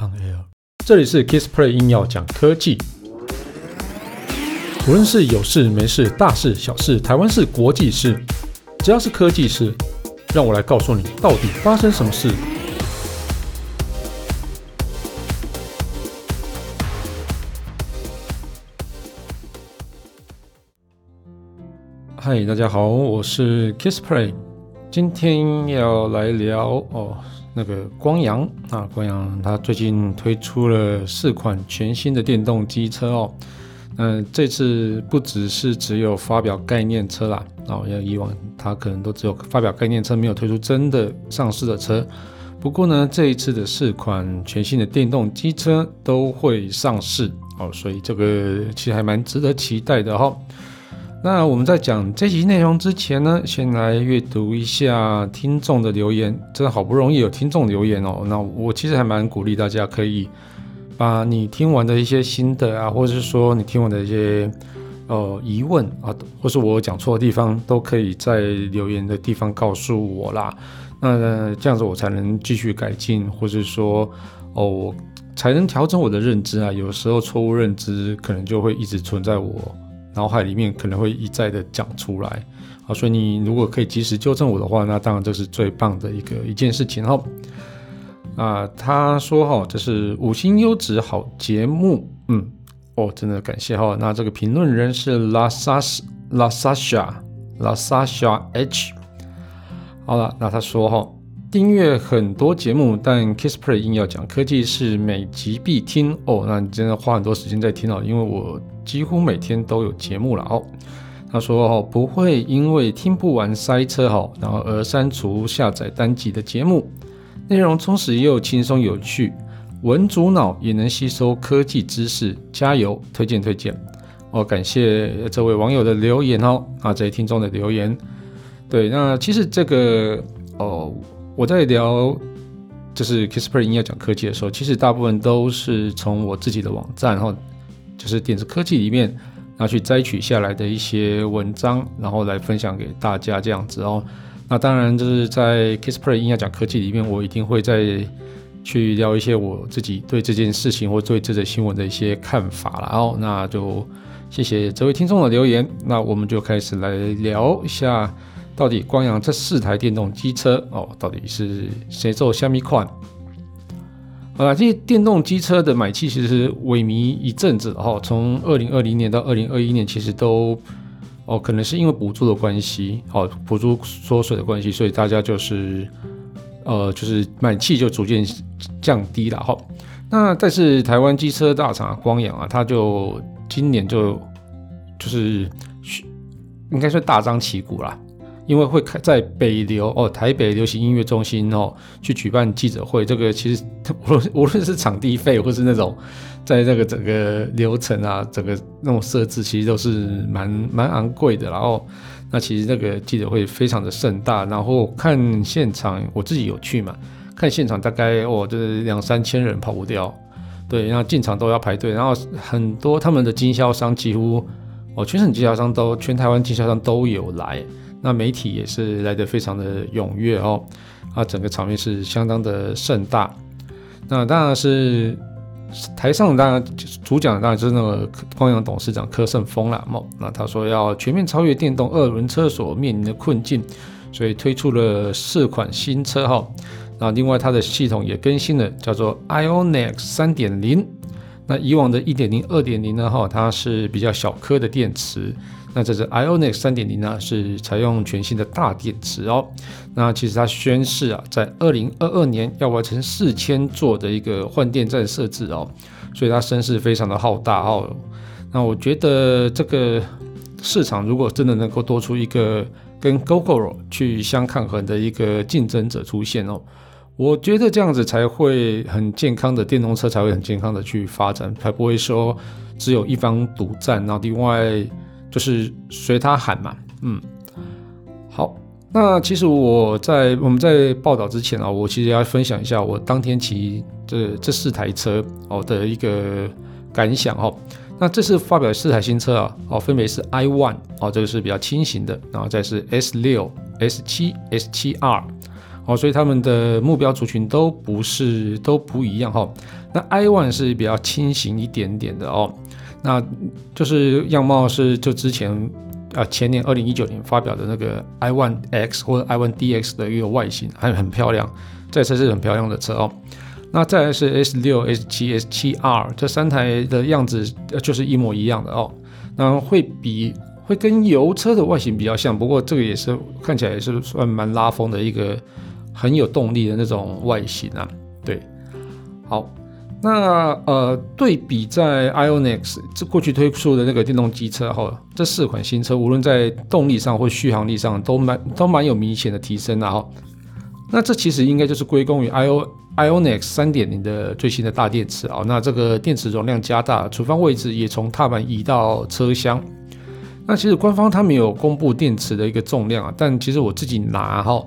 On Air，这里是 Kissplay 硬要讲科技，无论是有事没事、大事小事、台湾事、国际事，只要是科技事，让我来告诉你到底发生什么事。嗨，大家好，我是 Kissplay，今天要来聊哦。那个光阳啊，光阳它最近推出了四款全新的电动机车哦。嗯，这次不只是只有发表概念车啦，哦，像以往它可能都只有发表概念车，没有推出真的上市的车。不过呢，这一次的四款全新的电动机车都会上市哦，所以这个其实还蛮值得期待的哈、哦。那我们在讲这集内容之前呢，先来阅读一下听众的留言。真的好不容易有听众留言哦，那我其实还蛮鼓励大家可以把你听完的一些心得啊，或者是说你听完的一些呃疑问啊，或是我讲错的地方，都可以在留言的地方告诉我啦。那这样子我才能继续改进，或是说哦，我才能调整我的认知啊。有时候错误认知可能就会一直存在我。脑海里面可能会一再的讲出来，好，所以你如果可以及时纠正我的话，那当然这是最棒的一个一件事情哈。啊，他说哈，这是五星优质好节目，嗯，哦，真的感谢哈。那这个评论人是拉萨斯拉萨夏拉萨夏 H。好了，那他说哈，订阅很多节目，但 Kissplay 硬要讲科技是每集必听哦。那你真的花很多时间在听哦，因为我。几乎每天都有节目了哦。他说哦，不会因为听不完塞车哈，然后而删除下载单集的节目。内容充实又轻松有趣，文主脑也能吸收科技知识，加油！推荐推荐。哦，感谢这位网友的留言哦，啊，这位听众的留言。对，那其实这个哦，我在聊就是 Kissplay 硬要讲科技的时候，其实大部分都是从我自己的网站哈。就是电子科技里面，拿去摘取下来的一些文章，然后来分享给大家这样子哦。那当然就是在 Kissplay 硬要讲科技里面，我一定会再去聊一些我自己对这件事情或对这则新闻的一些看法了哦。那就谢谢这位听众的留言，那我们就开始来聊一下，到底光阳这四台电动机车哦，到底是谁做虾米款？啊，这些电动机车的买气其实萎靡一阵子哈，从二零二零年到二零二一年，其实都哦，可能是因为补助的关系，哦，补助缩水的关系，所以大家就是呃，就是买气就逐渐降低了哈。那但是台湾机车大厂光阳啊，它就今年就就是应该算大张旗鼓啦。因为会开在北流哦，台北流行音乐中心哦，去举办记者会。这个其实无论无论是场地费，或是那种在那个整个流程啊，整个那种设置，其实都是蛮蛮昂贵的。然后，那其实那个记者会非常的盛大。然后看现场，我自己有去嘛，看现场大概哦，就是两三千人跑不掉。对，然后进场都要排队。然后很多他们的经销商几乎哦，全省经销商都全台湾经销商都有来。那媒体也是来得非常的踊跃哦，啊，整个场面是相当的盛大。那当然是台上当然主讲当然就是那个光阳董事长柯胜峰了。那他说要全面超越电动二轮车所面临的困境，所以推出了四款新车哈。那另外它的系统也更新了，叫做 IONIX 三点零。那以往的一点零、二点零呢哈，它是比较小颗的电池。那这是 IONIQ 三点零呢，是采用全新的大电池哦。那其实它宣示啊，在二零二二年要完成四千座的一个换电站设置哦，所以它声势非常的浩大哦。那我觉得这个市场如果真的能够多出一个跟 Gogoro 去相抗衡的一个竞争者出现哦，我觉得这样子才会很健康的电动车才会很健康的去发展，才不会说只有一方独占，然后另外。就是随他喊嘛，嗯，好，那其实我在我们在报道之前啊，我其实要分享一下我当天骑这这四台车哦的一个感想哦。那这次发表四台新车啊，哦，分别是 i One 哦，这个是比较轻型的，然后再是 S 六、S 七、S 七 R 哦，所以他们的目标族群都不是都不一样哈。那 i one 是比较轻型一点点的哦，那就是样貌是就之前啊前年二零一九年发表的那个 iOne X 或者 iOne DX 的一个外形，还很漂亮，这车是很漂亮的车哦。那再来是 S 六、S 七、S 七 R 这三台的样子就是一模一样的哦，那会比。会跟油车的外形比较像，不过这个也是看起来也是算蛮拉风的一个很有动力的那种外形啊。对，好，那呃对比在 Ionix 这过去推出的那个电动机车后，这四款新车无论在动力上或续航力上都蛮都蛮有明显的提升啊。哈，那这其实应该就是归功于 IO IONIX 三点零的最新的大电池啊。那这个电池容量加大，储放位置也从踏板移到车厢。那其实官方他没有公布电池的一个重量啊，但其实我自己拿哈，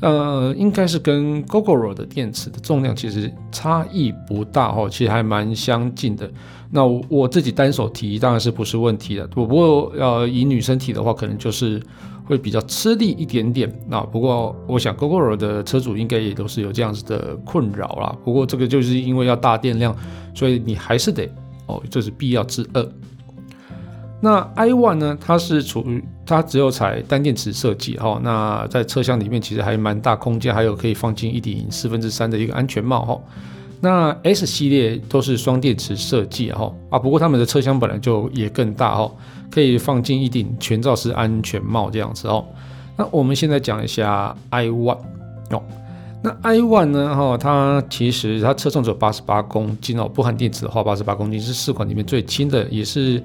呃，应该是跟 Gogoro 的电池的重量其实差异不大哦，其实还蛮相近的。那我，我自己单手提当然是不是问题的，不过要以女生提的话，可能就是会比较吃力一点点。那不过我想 Gogoro 的车主应该也都是有这样子的困扰啦。不过这个就是因为要大电量，所以你还是得哦，这是必要之二。那 i one 呢？它是处于它只有采单电池设计哈。那在车厢里面其实还蛮大空间，还有可以放进一顶四分之三的一个安全帽哈。那 S 系列都是双电池设计哈啊，不过他们的车厢本来就也更大哈，可以放进一顶全罩式安全帽这样子哦。那我们现在讲一下 i one 哦。那 i one 呢哈，它其实它车重只有八十八公斤哦，不含电池的话，八十八公斤是四款里面最轻的，也是。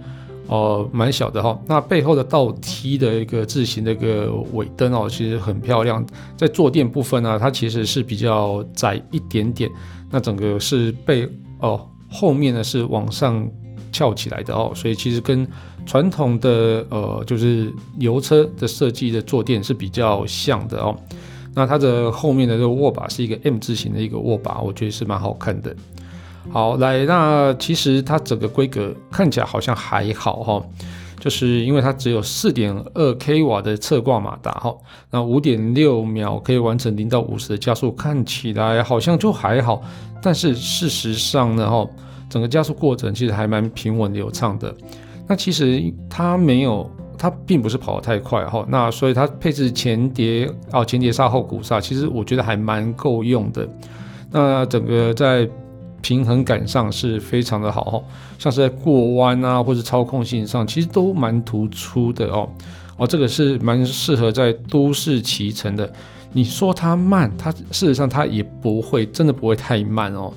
哦，蛮小的哈。那背后的倒梯的一个字形的一个尾灯哦，其实很漂亮。在坐垫部分呢、它其实是比较窄一点点。那整个是背哦，后面呢是往上翘起来的哦，所以其实跟传统的呃就是油车的设计的坐垫是比较像的哦。那它的后面的这个握把是一个 M 字形的一个握把，我觉得是蛮好看的。好，来，那其实它整个规格看起来好像还好哈，就是因为它只有四点二 k 瓦的侧挂马达哈，那五点六秒可以完成零到五十的加速，看起来好像就还好，但是事实上呢哈，整个加速过程其实还蛮平稳流畅的。那其实它没有，它并不是跑得太快哈，那所以它配置前碟哦，前碟刹后鼓刹，其实我觉得还蛮够用的。那整个在平衡感上是非常的好，像是在过弯啊，或者操控性上，其实都蛮突出的哦。哦，这个是蛮适合在都市骑乘的。你说它慢，它事实上它也不会，真的不会太慢哦。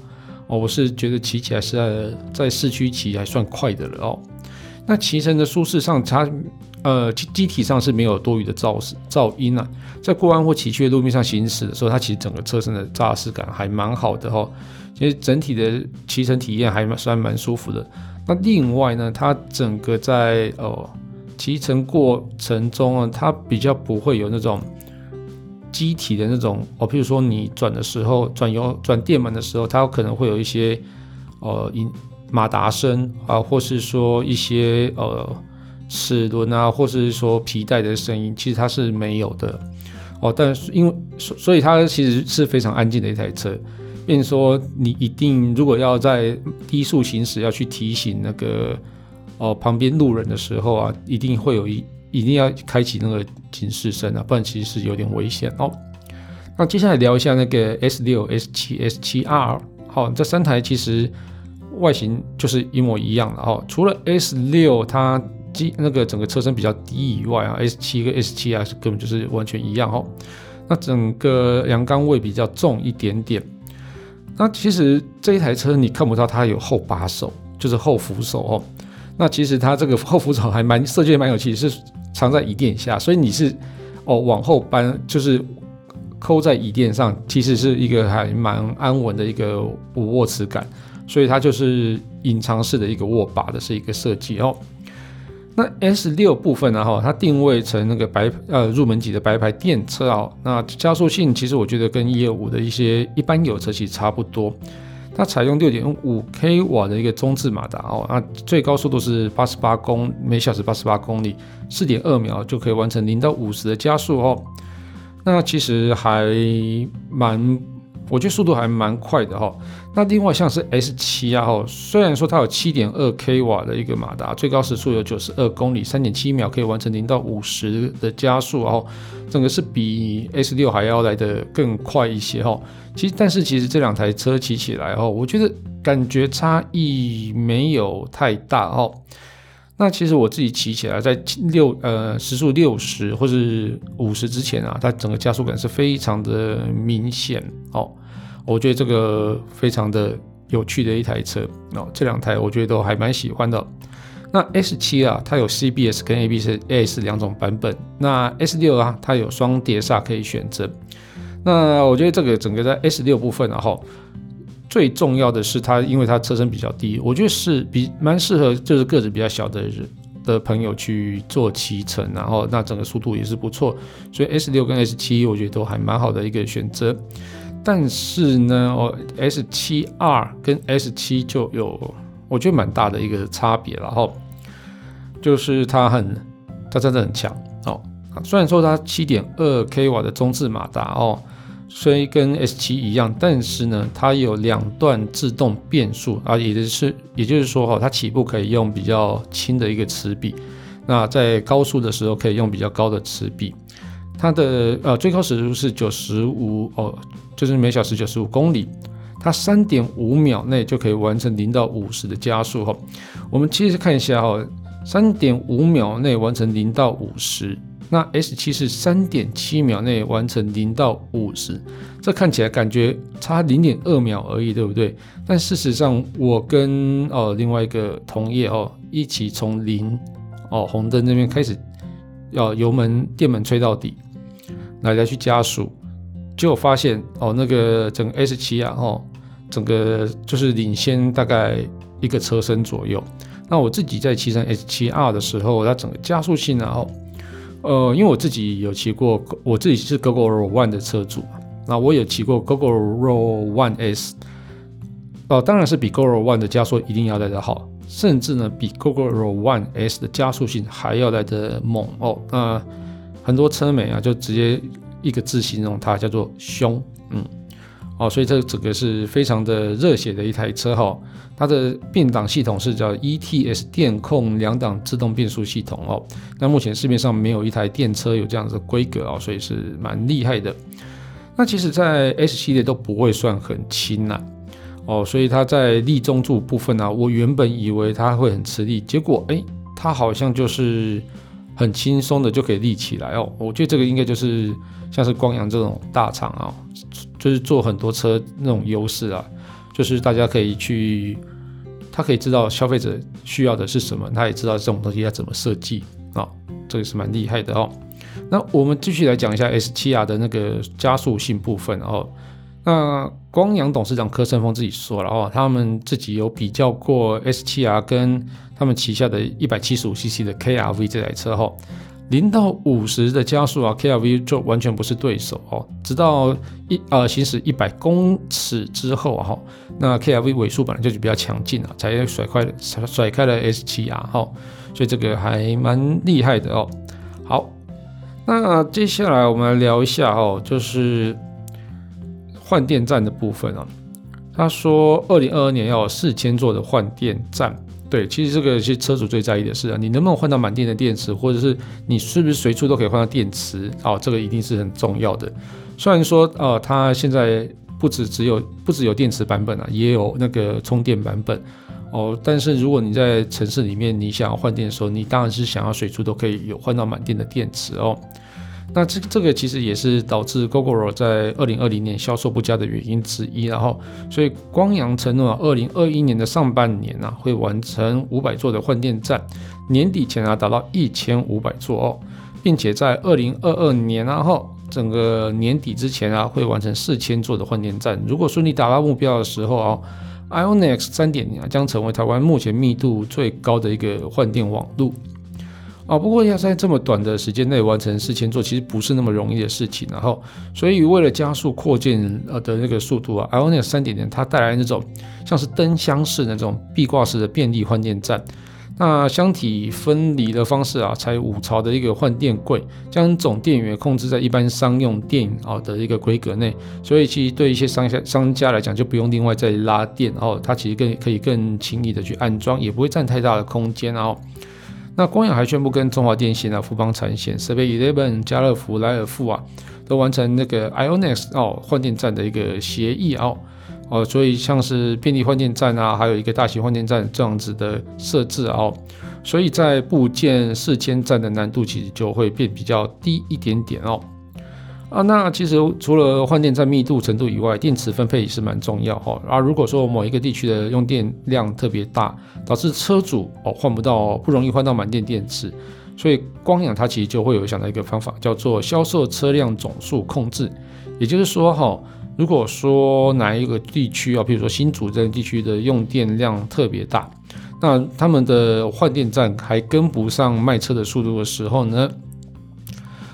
哦，我是觉得骑起来是在在市区骑还算快的了哦。那骑乘的舒适上，它呃机机体上是没有多余的噪噪音啊。在过弯或崎岖的路面上行驶的时候，它其实整个车身的扎实感还蛮好的哦。其实整体的骑乘体验还蛮算蛮舒服的。那另外呢，它整个在呃骑乘过程中啊，它比较不会有那种机体的那种哦，譬如说你转的时候，转油转电门的时候，它可能会有一些呃引马达声啊，或是说一些呃齿轮啊，或是说皮带的声音，其实它是没有的哦。但是因为所所以它其实是非常安静的一台车。变说你一定如果要在低速行驶，要去提醒那个哦旁边路人的时候啊，一定会有一一定要开启那个警示声啊，不然其实是有点危险哦。那接下来聊一下那个 S 六、S 七、S 七 R，好，这三台其实外形就是一模一样的哦。除了 S 六它机那个整个车身比较低以外啊，S 七跟 S 七 R 是根本就是完全一样哦。那整个阳刚味比较重一点点。那其实这一台车你看不到它有后把手，就是后扶手哦。那其实它这个后扶手还蛮设计的蛮有趣，是藏在椅垫下，所以你是哦往后搬，就是抠在椅垫上，其实是一个还蛮安稳的一个握持感。所以它就是隐藏式的一个握把的是一个设计哦。那 S 六部分呢？哈，它定位成那个白呃入门级的白牌电车哦。那加速性其实我觉得跟 E 二五的一些一般油车其实差不多。它采用六点五 k 瓦的一个中置马达哦。那最高速度是八十八公每小时八十八公里，四点二秒就可以完成零到五十的加速哦。那其实还蛮。我觉得速度还蛮快的哈。那另外像是 S 七啊哈，虽然说它有七点二 k 瓦的一个马达，最高时速有九十二公里，三点七秒可以完成零到五十的加速，然后整个是比 S 六还要来得更快一些哈。其实，但是其实这两台车骑起来哈，我觉得感觉差异没有太大哈。那其实我自己骑起来，在六呃时速六十或是五十之前啊，它整个加速感是非常的明显哦。我觉得这个非常的有趣的一台车哦。这两台我觉得都还蛮喜欢的。那 S 七啊，它有 CBS 跟 ABS 两种版本。那 S 六啊，它有双碟刹可以选择。那我觉得这个整个在 S 六部分然后。最重要的是它，因为它车身比较低，我觉得是比蛮适合，就是个子比较小的人的朋友去做骑乘，然后那整个速度也是不错，所以 S 六跟 S 七我觉得都还蛮好的一个选择。但是呢，哦 S 七 R 跟 S 七就有我觉得蛮大的一个差别了哈，就是它很它真的很强哦，虽然说它七点二 k 瓦的中置马达哦。虽跟 S7 一样，但是呢，它有两段自动变速啊，也就是也就是说哈，它起步可以用比较轻的一个齿比，那在高速的时候可以用比较高的齿比。它的呃最高时速是九十五哦，就是每小时九十五公里，它三点五秒内就可以完成零到五十的加速哈。我们其实看一下哈，三点五秒内完成零到五十。那 S7 是三点七秒内完成零到五十，这看起来感觉差零点二秒而已，对不对？但事实上，我跟哦另外一个同业哦一起从零哦红灯那边开始，要油门电门吹到底，来来去加速，结果发现哦那个整个 S7 啊哦整个就是领先大概一个车身左右。那我自己在骑上 S7R 的时候，它整个加速性啊哦。呃，因为我自己有骑过，我自己是 Gogoro One 的车主，那我有骑过 Gogoro One S，哦、当然是比 Gogoro One 的加速一定要来得好，甚至呢比 Gogoro One S 的加速性还要来得猛哦。那、很多车迷啊就直接一个字形容它叫做凶，嗯，哦，所以这整个是非常的热血的一台车哈。它的变档系统是叫 ETS 电控两档自动变速系统哦，那目前市面上没有一台电车有这样子的规格哦，所以是蛮厉害的。那其实，在 S 系列都不会算很轻呐，哦，所以它在力中柱部分啊，我原本以为它会很吃力，结果哎，它好像就是很轻松的就可以立起来哦。我觉得这个应该就是像是光阳这种大厂啊，就是做很多车那种优势啊。就是大家可以去，他可以知道消费者需要的是什么，他也知道这种东西要怎么设计啊，这个是蛮厉害的哦。那我们继续来讲一下 S 七 R 的那个加速性部分哦。那光阳董事长柯胜峰自己说了哦，他们自己有比较过 S 七 R 跟他们旗下的一百七十五 CC 的 KRV 这台车哈。零到五十的加速啊，KRV 就完全不是对手哦。直到一呃行驶一百公尺之后啊，哈，那 KRV 尾速本来就是比较强劲啊，才甩开甩甩开了 S7R 哈，所以这个还蛮厉害的哦。好，那接下来我们来聊一下哦，就是换电站的部分啊。他说，二零二二年要有四千座的换电站。对，其实这个是车主最在意的事啊，你能不能换到满电的电池，或者是你是不是随处都可以换到电池？哦，这个一定是很重要的。虽然说，呃，它现在不止只有不只有电池版本啊，也有那个充电版本哦。但是如果你在城市里面，你想要换电的时候，你当然是想要随处都可以有换到满电的电池哦。那这这个其实也是导致 Gogoro 在二零二零年销售不佳的原因之一。然后，所以光阳承诺啊，二零二一年的上半年啊，会完成五百座的换电站，年底前啊达到一千五百座哦，并且在二零二二年然后整个年底之前啊，会完成四千座的换电站。如果顺利达到目标的时候啊，IONIQ 三点零将成为台湾目前密度最高的一个换电网路。啊，不过要在这么短的时间内完成四千座，其实不是那么容易的事情。然后，所以为了加速扩建呃的那个速度啊，IONIQ 3.0它带来那种像是灯箱式那种壁挂式的便利换电站。那箱体分离的方式啊，采五槽的一个换电柜，将总电源控制在一般商用电啊的一个规格内，所以其实对一些商家商家来讲，就不用另外再拉电，然后它其实更可以更轻易的去安装，也不会占太大的空间，然后。那光阳还宣布跟中华电信啊、富邦产险、设备 Eleven、家乐福、莱尔富啊，都完成那个 IONNEX 哦换电站的一个协议哦哦，所以像是便利换电站啊，还有一个大型换电站这样子的设置哦，所以在部件四千站的难度其实就会变比较低一点点哦。啊，那其实除了换电站密度程度以外，电池分配也是蛮重要哈。而如果说某一个地区的用电量特别大，导致车主哦换不到，不容易换到满电电池，所以光阳它其实就会有想到一个方法，叫做销售车辆总数控制。也就是说哈，如果说哪一个地区啊，比如说新竹这个地区的用电量特别大，那他们的换电站还跟不上卖车的速度的时候呢，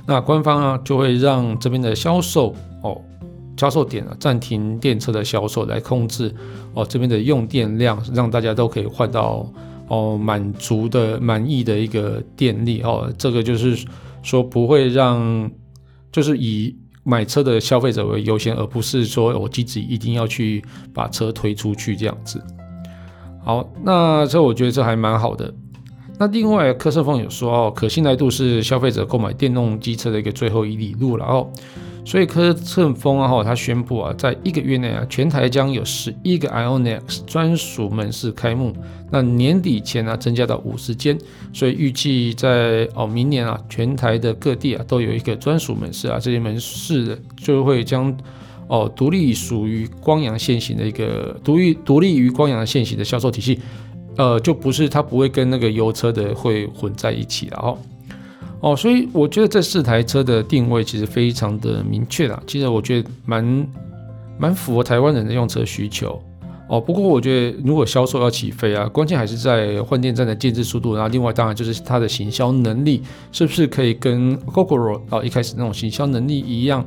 那官方啊就会让这边的销售哦，销售点啊暂停电车的销售来控制哦这边的用电量，让大家都可以换到哦满足的满意的一个电力哦。这个就是说不会让就是以买车的消费者为优先，而不是说我自己一定要去把车推出去这样子。好，那这我觉得这还蛮好的。那另外，科胜峰有说哦，可信赖度是消费者购买电动机车的一个最后一里路了哦。所以科胜峰啊，他宣布啊，在一个月内啊，全台将有十一个 IONX 专属门市开幕。那年底前呢，增加到五十间。所以预计在哦明年啊，全台的各地啊，都有一个专属门市啊。这些门市就会将哦独立属于光阳现行的一个独立独立于光阳现行的销售体系。呃，就不是它不会跟那个油车的会混在一起了哦，哦，所以我觉得这四台车的定位其实非常的明确啦。其实我觉得蛮蛮符合台湾人的用车需求哦。不过我觉得如果销售要起飞啊，关键还是在换电站的建置速度，然后另外当然就是它的行销能力是不是可以跟 Gogoro 啊一开始那种行销能力一样，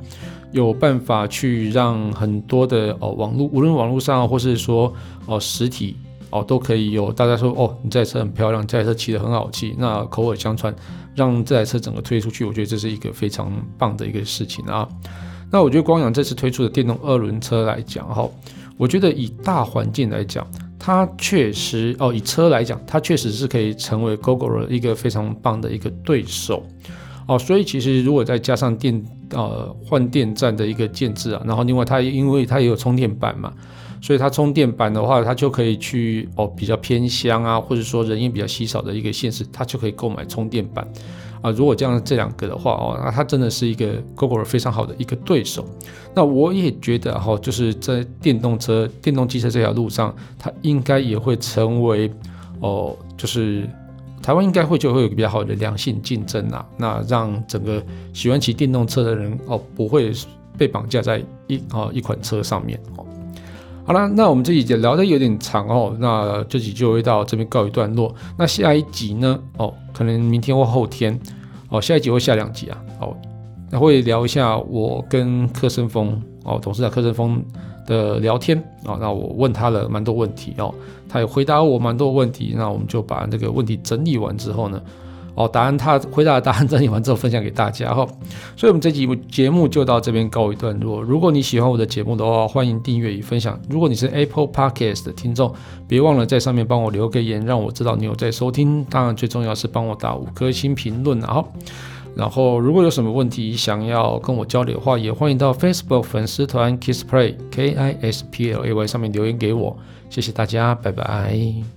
有办法去让很多的哦网络无论网络上或是说哦实体。哦，都可以有大家说哦，你这台车很漂亮，这台车骑得很好骑，那口耳相传，让这台车整个推出去，我觉得这是一个非常棒的一个事情啊。那我觉得光阳这次推出的电动二轮车来讲，哈，我觉得以大环境来讲，它确实哦，以车来讲，它确实是可以成为 Gogoro 一个非常棒的一个对手哦。所以其实如果再加上电呃换电站的一个建置啊，然后另外它因为它也有充电板嘛。所以它充电板的话，它就可以去哦比较偏乡啊，或者说人烟比较稀少的一个县市，它就可以购买充电板啊。如果这样这两个的话哦，那它真的是一个 Google 非常好的一个对手。那我也觉得哈，就是在电动车、电动机车这条路上，它应该也会成为哦，就是台湾应该会就会有一个比较好的良性竞争啊。那让整个喜欢骑电动车的人哦，不会被绑架在一啊一款车上面哦。好了，那我们这集聊得有点长哦，那这集就会到这边告一段落。那下一集呢？哦，可能明天或后天，哦，下一集会下两集啊。哦，那会聊一下我跟柯森峰哦，董事长柯森峰的聊天，哦。那我问他了蛮多问题哦，他也回答我蛮多问题。那我们就把这个问题整理完之后呢，哦，答案他回答的答案整理完之后分享给大家哈，所以我们这集节目就到这边告一段落。如果你喜欢我的节目的话，欢迎订阅与分享。如果你是 Apple Podcast 的听众，别忘了在上面帮我留个言，让我知道你有在收听。当然，最重要是帮我打五颗星评论啊。然后，如果有什么问题想要跟我交流的话，也欢迎到 Facebook 粉丝团 Kisplay K I S P L A Y 上面留言给我。谢谢大家，拜拜。